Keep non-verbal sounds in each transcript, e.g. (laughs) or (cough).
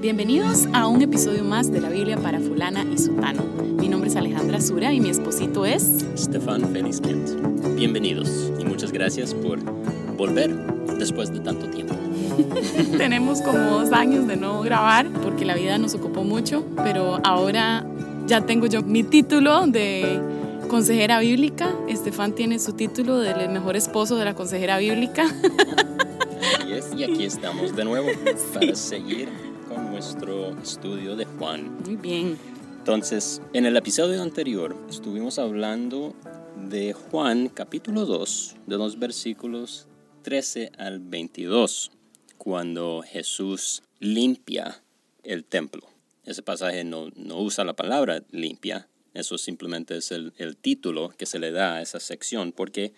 Bienvenidos a un episodio más de la Biblia para fulana y sutano. Mi nombre es Alejandra Sura y mi esposito es... Stefan Felizkent. Bienvenidos y muchas gracias por volver después de tanto tiempo. (laughs) Tenemos como dos años de no grabar porque la vida nos ocupó mucho, pero ahora ya tengo yo mi título de consejera bíblica. Estefan tiene su título del mejor esposo de la consejera bíblica. Así es, y aquí estamos de nuevo para (laughs) seguir con nuestro estudio de Juan. Muy bien. Entonces, en el episodio anterior estuvimos hablando de Juan capítulo 2, de los versículos 13 al 22, cuando Jesús limpia el templo. Ese pasaje no, no usa la palabra limpia, eso simplemente es el, el título que se le da a esa sección, porque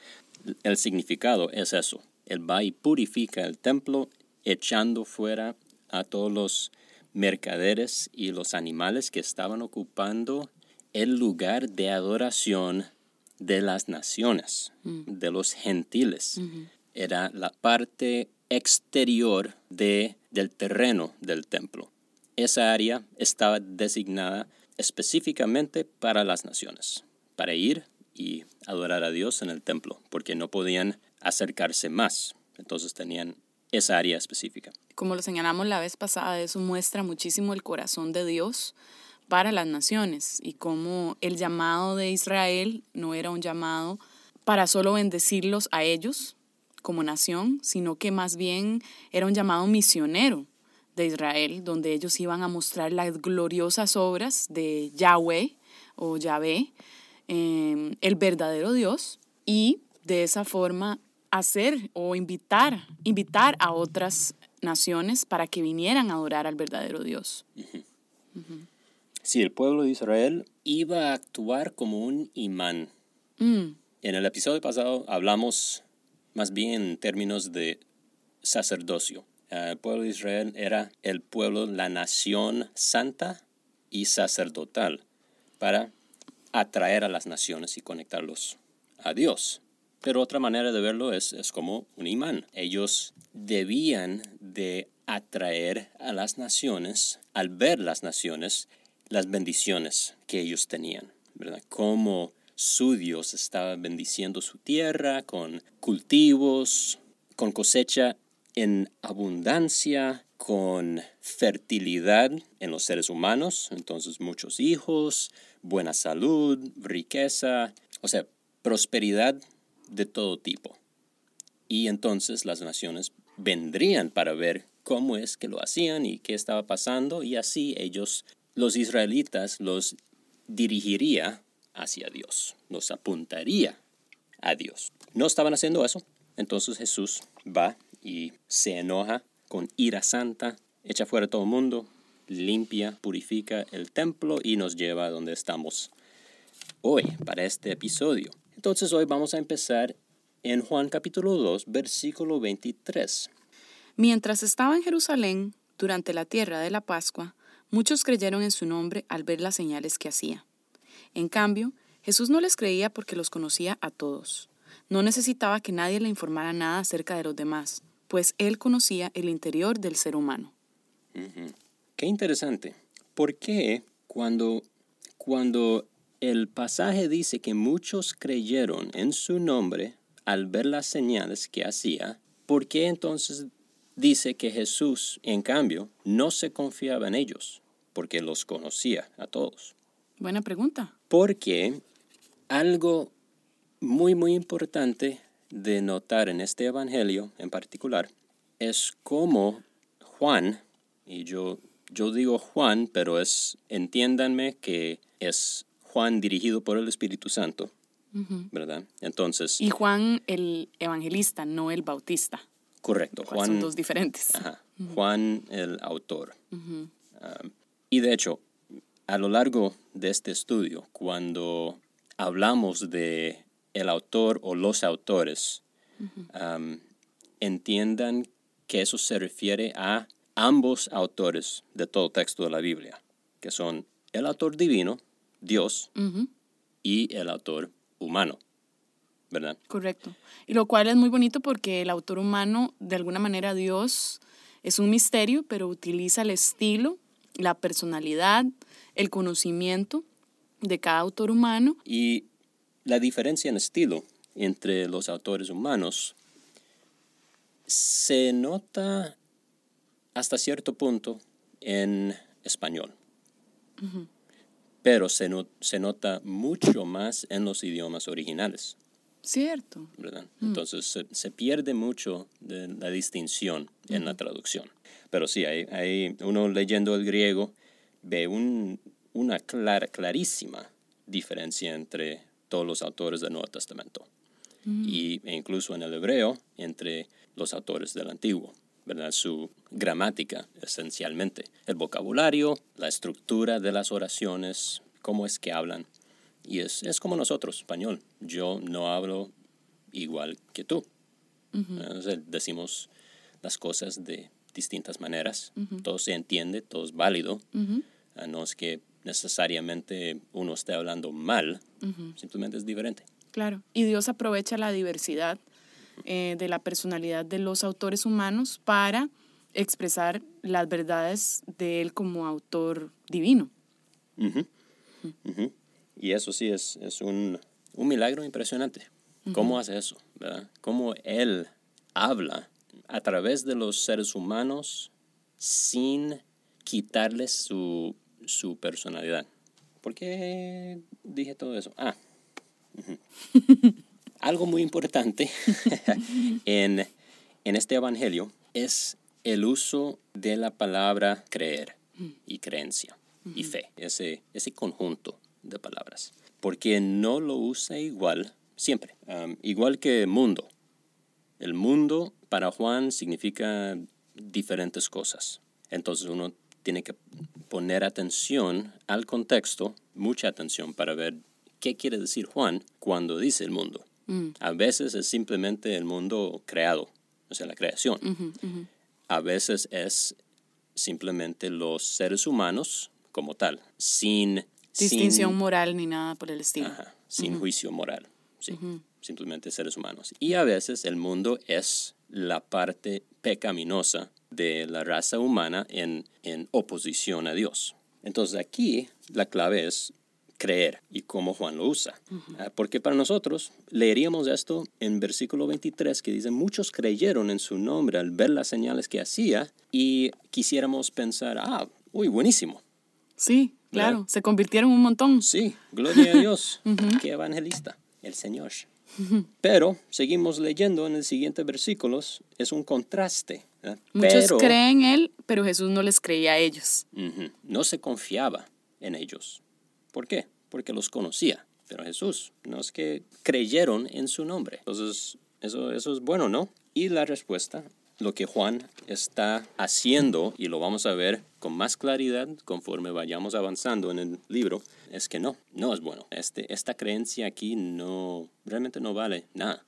el significado es eso. Él va y purifica el templo echando fuera a todos los mercaderes y los animales que estaban ocupando el lugar de adoración de las naciones, de los gentiles. Era la parte exterior de, del terreno del templo. Esa área estaba designada específicamente para las naciones, para ir y adorar a Dios en el templo, porque no podían acercarse más. Entonces tenían esa área específica. Como lo señalamos la vez pasada, eso muestra muchísimo el corazón de Dios para las naciones y cómo el llamado de Israel no era un llamado para solo bendecirlos a ellos como nación, sino que más bien era un llamado misionero de Israel, donde ellos iban a mostrar las gloriosas obras de Yahweh o Yahvé, eh, el verdadero Dios, y de esa forma hacer o invitar, invitar a otras naciones para que vinieran a adorar al verdadero Dios. Sí, el pueblo de Israel iba a actuar como un imán. Mm, En el episodio pasado hablamos más bien en términos de sacerdocio. El pueblo de Israel era el pueblo, la nación santa y sacerdotal para atraer a las naciones y conectarlos a Dios. Pero otra manera de verlo es, es como un imán. Ellos debían de atraer a las naciones, al ver las naciones, las bendiciones que ellos tenían, ¿verdad? Cómo su Dios estaba bendiciendo su tierra con cultivos, con cosecha en abundancia, con fertilidad en los seres humanos, entonces muchos hijos, buena salud, riqueza, o sea, prosperidad de todo tipo. Y entonces las naciones vendrían para ver cómo es que lo hacían y qué estaba pasando y así ellos, los israelitas, los dirigiría hacia Dios, los apuntaría a Dios. No estaban haciendo eso, entonces Jesús va y se enoja con ira santa, echa fuera a todo el mundo, limpia, purifica el templo y nos lleva a donde estamos hoy para este episodio. Entonces hoy vamos a empezar en Juan capítulo 2, versículo 23. Mientras estaba en Jerusalén, durante la tierra de la Pascua, muchos creyeron en su nombre al ver las señales que hacía. En cambio, Jesús no les creía porque los conocía a todos. No necesitaba que nadie le informara nada acerca de los demás, pues él conocía el interior del ser humano. Qué interesante. ¿Por qué cuando, cuando el pasaje dice que muchos creyeron en su nombre al ver las señales que hacía, ¿por qué entonces dice que Jesús, en cambio, no se confiaba en ellos? Porque los conocía a todos. Buena pregunta. Porque algo muy, muy importante de notar en este evangelio en particular es cómo Juan, y yo, yo digo Juan, pero es, entiéndanme que es Juan dirigido por el Espíritu Santo. ¿verdad? Entonces, Y Juan el evangelista, no el bautista. correcto, cual son Juan, dos diferentes. ajá, Juan el autor. Um, y de hecho, a lo largo de este estudio, cuando hablamos de el autor o los autores, um, entiendan que eso se refiere a ambos autores de todo texto de la Biblia, que son el autor divino, Dios, y el autor humano, ¿verdad? Correcto. Y lo cual es muy bonito porque el autor humano, de alguna manera Dios Es un misterio, pero utiliza el estilo, la personalidad, el conocimiento de cada autor humano. Y la diferencia en estilo entre los autores humanos se nota hasta cierto punto en español, pero se, se, nota mucho más en los idiomas originales. Cierto. ¿verdad? Entonces se, pierde mucho de la distinción en la traducción. Pero sí, hay, hay, uno leyendo el griego ve un, una clara, clarísima diferencia entre todos los autores del Nuevo Testamento y, e incluso en el hebreo entre los autores del Antiguo. ¿Verdad? Su gramática, esencialmente. El vocabulario, la estructura de las oraciones, cómo es que hablan. Y es, es como nosotros, español. Yo no hablo igual que tú. decimos las cosas de distintas maneras. Todo se entiende, todo es válido. No es que necesariamente uno esté hablando mal, simplemente es diferente. Claro, y Dios aprovecha la diversidad eh, de la personalidad de los autores humanos para expresar las verdades de él como autor divino. Y eso sí es, es un, un, milagro impresionante. ¿Cómo hace eso? ¿verdad? ¿Cómo él habla a través de los seres humanos sin quitarles su, su personalidad? ¿Por qué dije todo eso? Ah, (laughs) algo muy importante (laughs) (laughs) en, este Evangelio es el uso de la palabra creer y creencia y fe, ese, ese conjunto de palabras. Porque no lo usa igual siempre, igual que mundo. El mundo para Juan significa diferentes cosas. Entonces uno tiene que poner atención al contexto, mucha atención para ver qué quiere decir Juan cuando dice el mundo. Mm. A veces es simplemente el mundo creado, o sea, la creación. A veces es simplemente los seres humanos como tal, sin... Distinción moral ni nada por el estilo. sin juicio moral, sí. Simplemente seres humanos. Y a veces el mundo es la parte pecaminosa de la raza humana en, en oposición a Dios. Entonces aquí la clave es creer y cómo Juan lo usa. Ah, porque para nosotros leeríamos esto en versículo 23 que dice, muchos creyeron en su nombre al ver las señales que hacía y quisiéramos pensar, ah, uy, buenísimo. Sí, claro, se convirtieron un montón. Sí, gloria a Dios, (laughs) qué evangelista, el Señor. Pero seguimos leyendo en el siguiente versículos, es un contraste. Muchos creen en Él, pero Jesús no les creía a ellos. No se confiaba en ellos. ¿Por qué? Porque los conocía. Pero Jesús, no es que creyeron en su nombre. Entonces, eso, eso es bueno, ¿no? Y la respuesta, lo que Juan está haciendo, y lo vamos a ver con más claridad conforme vayamos avanzando en el libro, es que no, no es bueno. Este, esta creencia aquí no, realmente no vale nada.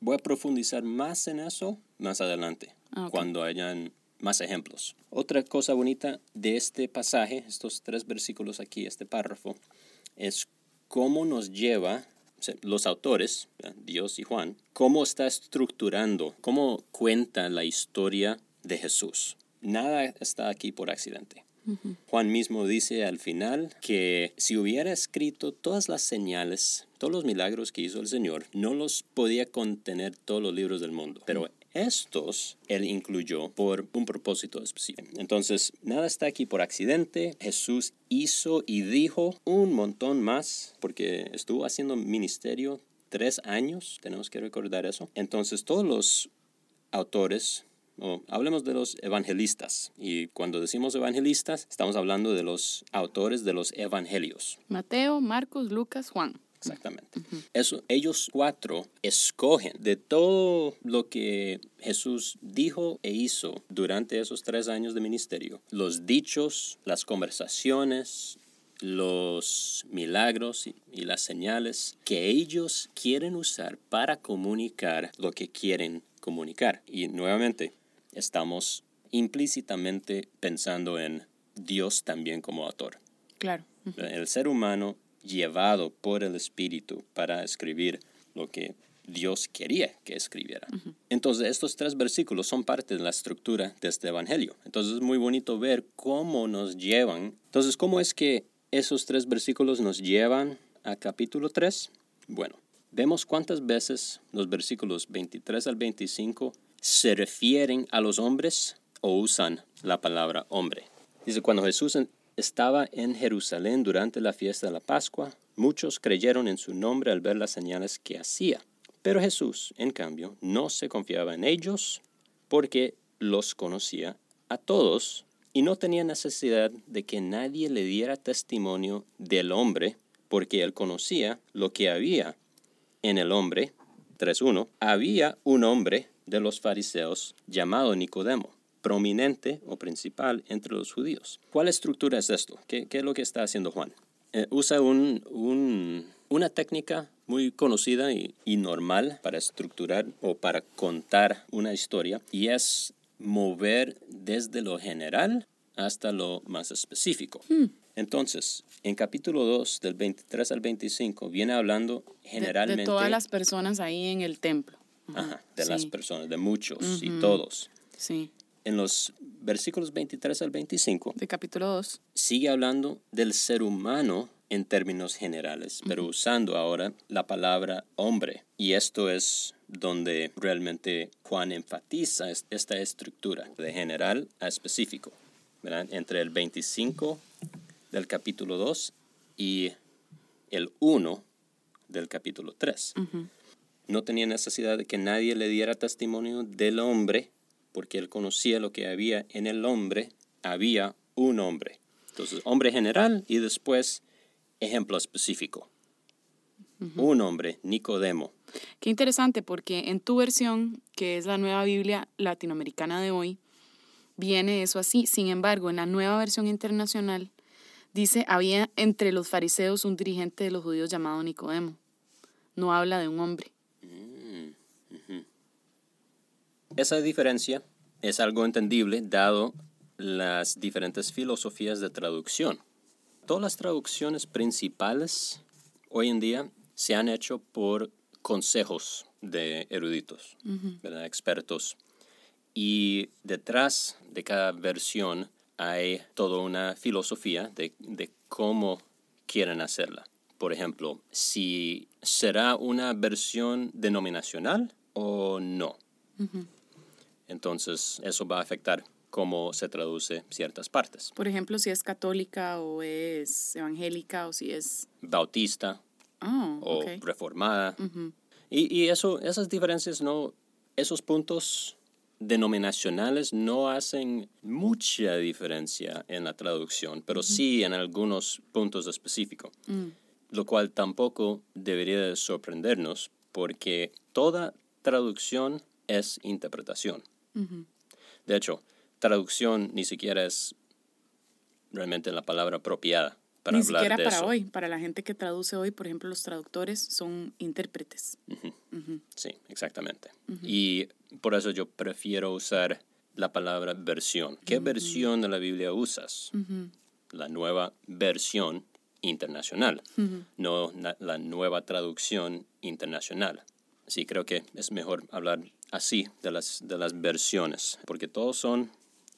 Voy a profundizar más en eso más adelante, ah, cuando hayan más ejemplos. Otra cosa bonita de este pasaje, estos tres versículos aquí, este párrafo, es cómo nos lleva los autores, Dios y Juan, cómo está estructurando, cómo cuenta la historia de Jesús. Nada está aquí por accidente. Juan mismo dice al final que si hubiera escrito todas las señales, todos los milagros que hizo el Señor, no los podía contener todos los libros del mundo. Pero estos él incluyó por un propósito específico. Entonces, nada está aquí por accidente. Jesús hizo y dijo un montón más porque estuvo haciendo ministerio tres años. Tenemos que recordar eso. Entonces, todos los autores o hablemos de los evangelistas. Y cuando decimos evangelistas, estamos hablando de los autores de los evangelios. Mateo, Marcos, Lucas, Juan. Exactamente. Eso, ellos cuatro escogen de todo lo que Jesús dijo e hizo durante esos tres años de ministerio, los dichos, las conversaciones, los milagros y, y, las señales que ellos quieren usar para comunicar lo que quieren comunicar. Y nuevamente, estamos implícitamente pensando en Dios también como autor. Claro. El ser humano llevado por el Espíritu para escribir lo que Dios quería que escribiera. Entonces, estos tres versículos son parte de la estructura de este Evangelio. Entonces, es muy bonito ver cómo nos llevan. Entonces, ¿cómo es que esos tres versículos nos llevan a capítulo 3? Bueno, vemos cuántas veces los versículos 23 al 25 se refieren a los hombres o usan la palabra hombre. Dice, cuando Jesús estaba en Jerusalén durante la fiesta de la Pascua, muchos creyeron en su nombre al ver las señales que hacía. Pero Jesús, en cambio, no se confiaba en ellos porque los conocía a todos y no tenía necesidad de que nadie le diera testimonio del hombre porque él conocía lo que había en el hombre. 3.1. Había un hombre de los fariseos llamado Nicodemo, prominente o principal entre los judíos. ¿Cuál estructura es esto? ¿Qué, es lo que está haciendo Juan? Eh, usa un, una técnica muy conocida y, normal para estructurar o para contar una historia y es mover desde lo general hasta lo más específico. Hmm. Entonces, en capítulo 2, del 23 al 25, viene hablando generalmente... De, todas las personas ahí en el templo. Ajá, de las personas, de muchos y todos. Sí. En los versículos 23 al 25... De capítulo 2. Sigue hablando del ser humano en términos generales, pero usando ahora la palabra hombre. Y esto es donde realmente Juan enfatiza esta estructura, de general a específico, entre el 25 del capítulo 2 y el 1 del capítulo 3. No tenía necesidad de que nadie le diera testimonio del hombre, porque él conocía lo que había en el hombre, había un hombre. Entonces, hombre general y después ejemplo específico. Un hombre, Nicodemo. Qué interesante porque en tu versión, que es la nueva Biblia latinoamericana de hoy, viene eso así. Sin embargo, en la nueva versión internacional dice, había entre los fariseos un dirigente de los judíos llamado Nicodemo. No habla de un hombre. Mm, Esa diferencia es algo entendible dado las diferentes filosofías de traducción. Todas las traducciones principales hoy en día se han hecho por consejos de eruditos, expertos. Y detrás de cada versión hay toda una filosofía de, cómo quieren hacerla. Por ejemplo, si será una versión denominacional o no. Entonces, eso va a afectar cómo se traduce ciertas partes. Por ejemplo, si es católica o es evangélica o si es... Bautista oh, o reformada. y, y, eso, esas diferencias no, esos puntos denominacionales no hacen mucha diferencia en la traducción, pero sí en algunos puntos específicos, mm. lo cual tampoco debería sorprendernos porque toda traducción es interpretación. De hecho, traducción ni siquiera es realmente la palabra apropiada para ni siquiera para hoy, para la gente que traduce hoy, por ejemplo, los traductores son intérpretes. Sí, exactamente. Y por eso yo prefiero usar la palabra versión. ¿Qué versión de la Biblia usas? La nueva versión internacional, no la nueva traducción internacional. Sí, creo que es mejor hablar así de las, de las versiones, porque todos son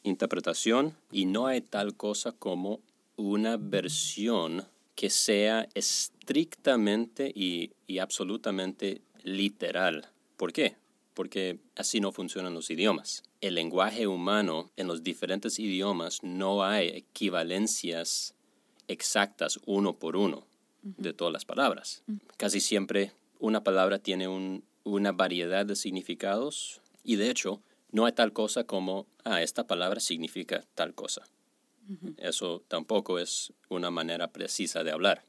interpretación y no hay tal cosa como una versión que sea estrictamente y, absolutamente literal. ¿Por qué? Porque así no funcionan los idiomas. El lenguaje humano en los diferentes idiomas no hay equivalencias exactas uno por uno de todas las palabras. Casi siempre una palabra tiene una variedad de significados y de hecho no hay tal cosa como, ah, esta palabra significa tal cosa. Eso tampoco es una manera precisa de hablar.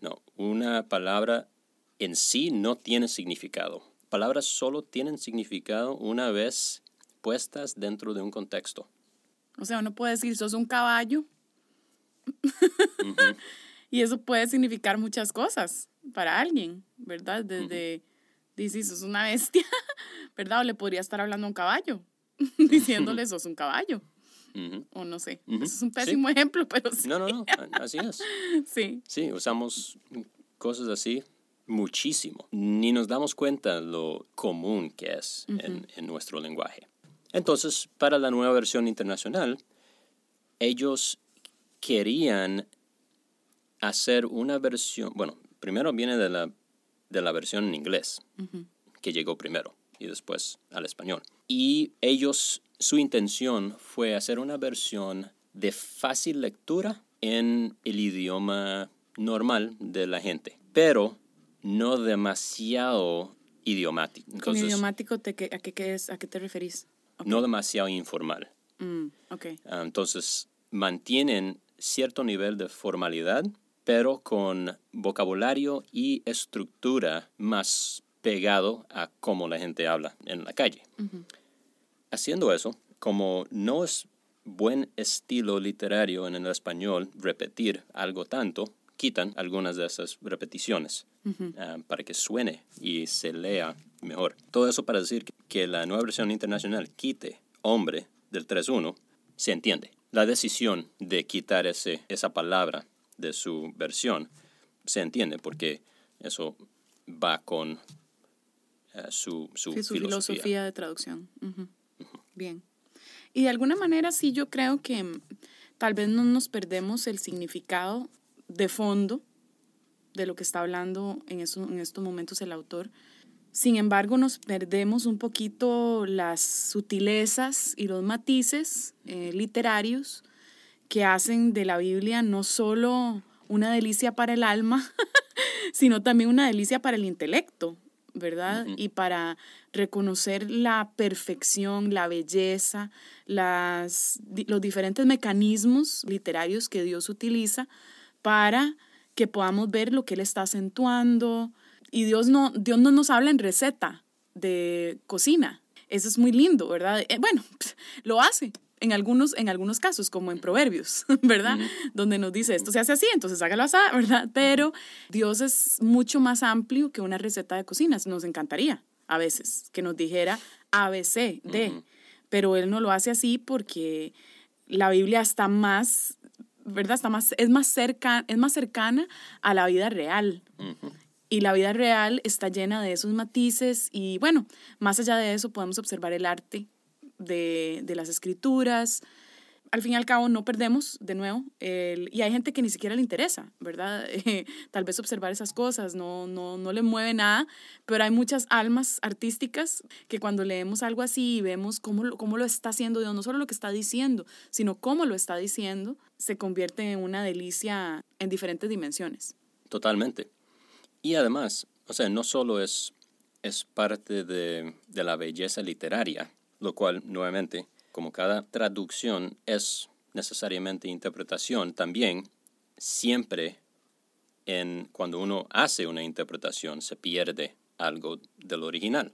No, una palabra en sí no tiene significado. Palabras solo tienen significado una vez puestas dentro de un contexto. O sea, uno puede decir, sos un caballo. (laughs) y eso puede significar muchas cosas para alguien, ¿verdad? Desde, dices, sos una bestia, (laughs) ¿verdad? O le podría estar hablando a un caballo, (laughs) diciéndole, sos un caballo. O no sé. es un pésimo (laughs) ejemplo, pero sí. No, no, no, así es. sí. Sí, usamos cosas así muchísimo. Ni nos damos cuenta lo común que es en, en nuestro lenguaje. Entonces, para la nueva versión internacional, ellos querían hacer una versión, bueno, primero viene de la, de la versión en inglés, que llegó primero, y después al español. Y ellos, su intención fue hacer una versión de fácil lectura en el idioma normal de la gente, pero no demasiado idiomático. ¿Con idiomático te, a, qué, es, a qué te referís? No demasiado informal. Mm, okay. Ah, entonces, mantienen cierto nivel de formalidad, pero con vocabulario y estructura más pegado a cómo la gente habla en la calle. Haciendo eso, como no es buen estilo literario en el español repetir algo tanto, quitan algunas de esas repeticiones ah, para que suene y se lea mejor. Todo eso para decir que la nueva versión internacional quite hombre del 3.1 se entiende la decisión de quitar ese, esa palabra de su versión se entiende porque eso va con eh, su, su, filosofía. de traducción. Bien. Y de alguna manera sí yo creo que mm, tal vez no nos perdemos el significado de fondo de lo que está hablando en, eso, en estos momentos el autor sin embargo, nos perdemos un poquito las sutilezas y los matices eh, literarios que hacen de la Biblia no solo una delicia para el alma, (laughs) sino también una delicia para el intelecto, ¿verdad? Y para reconocer la perfección, la belleza, las, los diferentes mecanismos literarios que Dios utiliza para que podamos ver lo que Él está acentuando, y Dios no, Dios no nos habla en receta de cocina. Eso es muy lindo, ¿verdad? Eh, bueno, (laughs) lo hace en algunos, en algunos casos, como en Proverbios, (laughs) ¿verdad? Donde nos dice esto se hace así, entonces hágalo así, (laughs) ¿verdad? Pero Dios es mucho más amplio que una receta de cocina. Nos encantaría a veces que nos dijera ABC, D, pero Él no lo hace así porque la Biblia está más, ¿verdad? Está más, es, más cerca, es más cercana a la vida real. Y la vida real está llena de esos matices y bueno, más allá de eso podemos observar el arte de, las escrituras. Al fin y al cabo no perdemos de nuevo el, y hay gente que ni siquiera le interesa, ¿verdad? (laughs) tal vez observar esas cosas no, no, no le mueve nada, pero hay muchas almas artísticas que cuando leemos algo así y vemos cómo, cómo lo está haciendo Dios, no solo lo que está diciendo, sino cómo lo está diciendo, se convierte en una delicia en diferentes dimensiones. Totalmente. Y además, o sea, no solo es, es parte de, de la belleza literaria, lo cual nuevamente, como cada traducción es necesariamente interpretación, también siempre en, cuando uno hace una interpretación se pierde algo del original.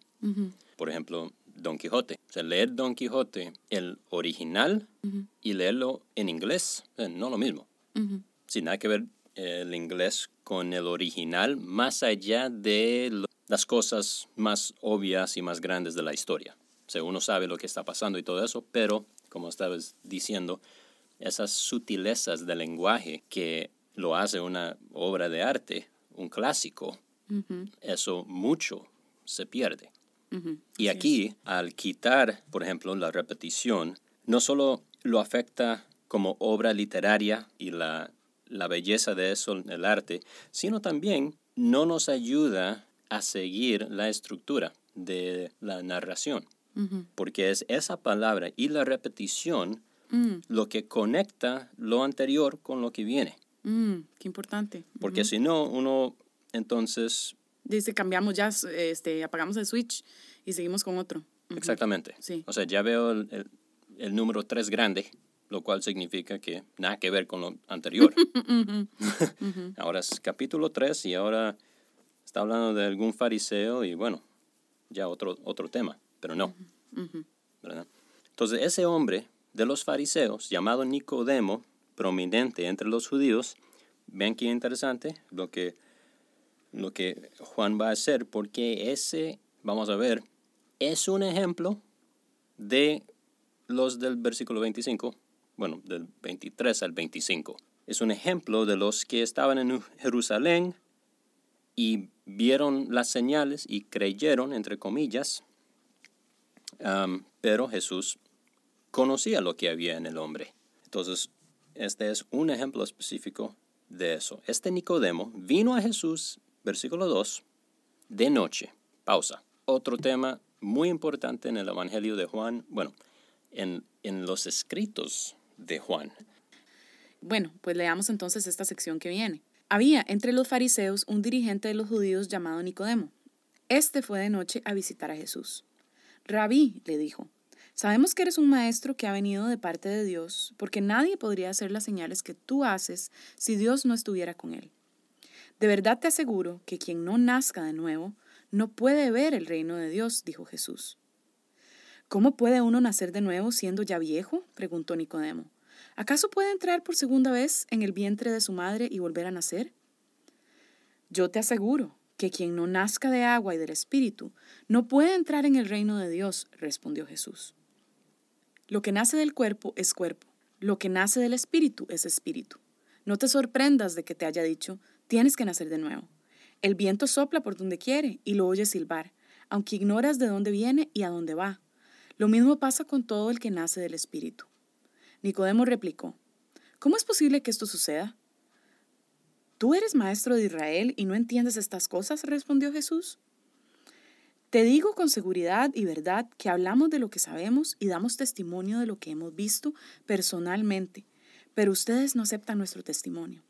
Por ejemplo, Don Quijote. O sea, leer Don Quijote, el original, y leerlo en inglés, no lo mismo. Sin nada que ver el inglés con el original, más allá de las cosas más obvias y más grandes de la historia. Sea, uno sabe lo que está pasando y todo eso, pero, como estabas diciendo, esas sutilezas del lenguaje que lo hace una obra de arte, un clásico, eso mucho se pierde. Y aquí, al quitar, por ejemplo, la repetición, no solo lo afecta como obra literaria y la la belleza de eso, el arte, sino también no nos ayuda a seguir la estructura de la narración, porque es esa palabra y la repetición mm. lo que conecta lo anterior con lo que viene. Mm, qué importante. Porque si no, uno entonces... Dice, cambiamos ya, este, apagamos el switch y seguimos con otro. Exactamente. Sí. O sea, ya veo el, el número 3 grande lo cual significa que nada que ver con lo anterior. (laughs) (laughs) ahora es capítulo 3 y ahora está hablando de algún fariseo y bueno, ya otro, otro tema, pero no. Entonces ese hombre de los fariseos, llamado Nicodemo, prominente entre los judíos, ven qué interesante lo que, lo que Juan va a hacer, porque ese, vamos a ver, es un ejemplo de los del versículo 25 bueno, del 23 al 25. Es un ejemplo de los que estaban en Jerusalén y vieron las señales y creyeron, entre comillas, pero Jesús conocía lo que había en el hombre. Entonces, este es un ejemplo específico de eso. Este Nicodemo vino a Jesús, versículo 2, de noche. Pausa. Otro tema muy importante en el Evangelio de Juan, bueno, en, en los escritos de Juan. Bueno, pues leamos entonces esta sección que viene. Había entre los fariseos un dirigente de los judíos llamado Nicodemo. Este fue de noche a visitar a Jesús. Rabí, le dijo, sabemos que eres un maestro que ha venido de parte de Dios, porque nadie podría hacer las señales que tú haces si Dios no estuviera con él. De verdad te aseguro que quien no nazca de nuevo no puede ver el reino de Dios, dijo Jesús. ¿Cómo puede uno nacer de nuevo siendo ya viejo? preguntó Nicodemo. ¿Acaso puede entrar por segunda vez en el vientre de su madre y volver a nacer? Yo te aseguro que quien no nazca de agua y del Espíritu no puede entrar en el reino de Dios, respondió Jesús. Lo que nace del cuerpo es cuerpo, lo que nace del Espíritu es Espíritu. No te sorprendas de que te haya dicho, tienes que nacer de nuevo. El viento sopla por donde quiere y lo oyes silbar, aunque ignoras de dónde viene y a dónde va. Lo mismo pasa con todo el que nace del Espíritu. Nicodemo replicó, ¿Cómo es posible que esto suceda? ¿Tú eres maestro de Israel y no entiendes estas cosas? respondió Jesús. Te digo con seguridad y verdad que hablamos de lo que sabemos y damos testimonio de lo que hemos visto personalmente, pero ustedes no aceptan nuestro testimonio.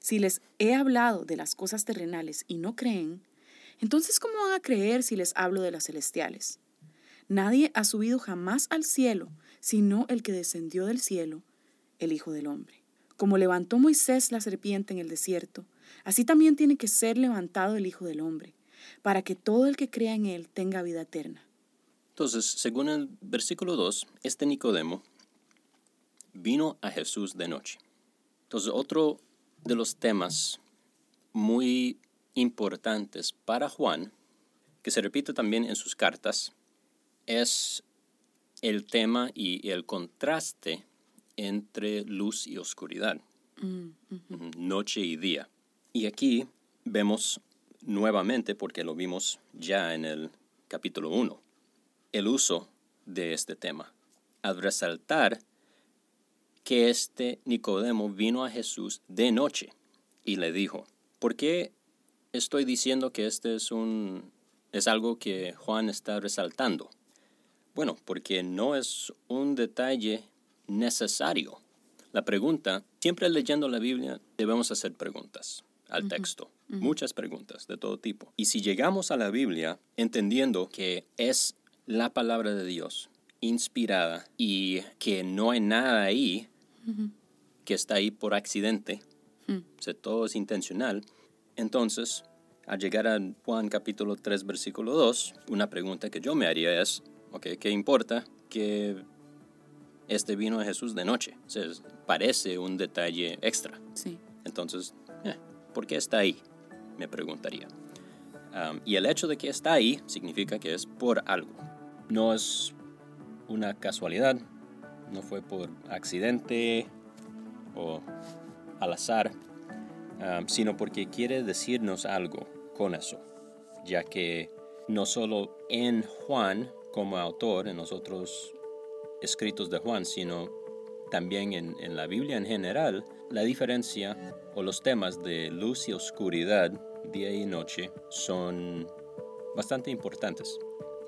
Si les he hablado de las cosas terrenales y no creen, entonces ¿cómo van a creer si les hablo de las celestiales? Nadie ha subido jamás al cielo, sino el que descendió del cielo, el Hijo del Hombre. Como levantó Moisés la serpiente en el desierto, así también tiene que ser levantado el Hijo del Hombre, para que todo el que crea en él tenga vida eterna. Entonces, según el versículo 2, este Nicodemo vino a Jesús de noche. Entonces, otro de los temas muy importantes para Juan, que se repite también en sus cartas, es el tema y el contraste entre luz y oscuridad, mm, noche y día. Y aquí vemos nuevamente, porque lo vimos ya en el capítulo 1, el uso de este tema, al resaltar que este Nicodemo vino a Jesús de noche y le dijo, ¿por qué estoy diciendo que este es un es algo que Juan está resaltando? Bueno, porque no es un detalle necesario. La pregunta, siempre leyendo la Biblia debemos hacer preguntas al texto, muchas preguntas de todo tipo. Y si llegamos a la Biblia entendiendo que es la palabra de Dios inspirada y que no hay nada ahí que está ahí por accidente, o todo es intencional, entonces al llegar a Juan capítulo 3 versículo 2, una pregunta que yo me haría es, ¿qué importa que este vino de Jesús de noche? parece un detalle extra. Sí. Entonces, eh, ¿por qué está ahí? Me preguntaría. y el hecho de que está ahí significa que es por algo. No es una casualidad, no fue por accidente o al azar, sino porque quiere decirnos algo con eso, ya que no solo en Juan como autor en los otros escritos de Juan, sino también en, en, la Biblia en general, la diferencia o los temas de luz y oscuridad, día y noche, son bastante importantes.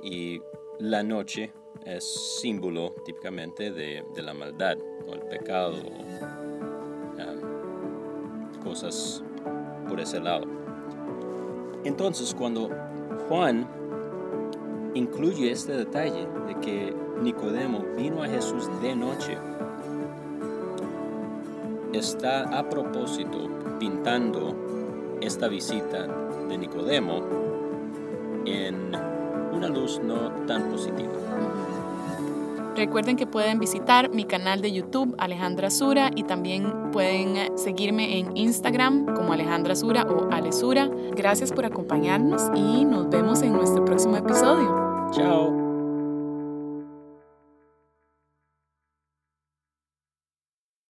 Y la noche es símbolo típicamente de, de la maldad o el pecado, o, cosas por ese lado. Entonces, cuando Juan incluye este detalle de que Nicodemo vino a Jesús de noche. Está a propósito pintando esta visita de Nicodemo en una luz no tan positiva. Recuerden que pueden visitar mi canal de YouTube Alejandra Sura y también pueden seguirme en Instagram como Alejandra Sura o Alesura. Gracias por acompañarnos y nos vemos en nuestro próximo episodio. Chao.